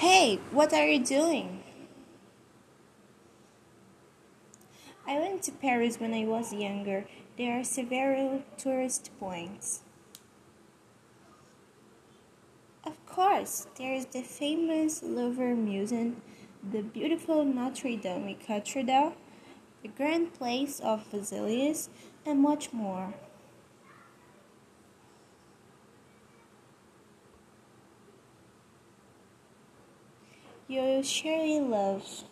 Hey, what are you doing? I went to Paris when I was younger. There are several tourist points. Of course, there is the famous Louvre Museum, the beautiful Notre Dame Cathedral, the Grand Place of Versailles, and much more. You surely love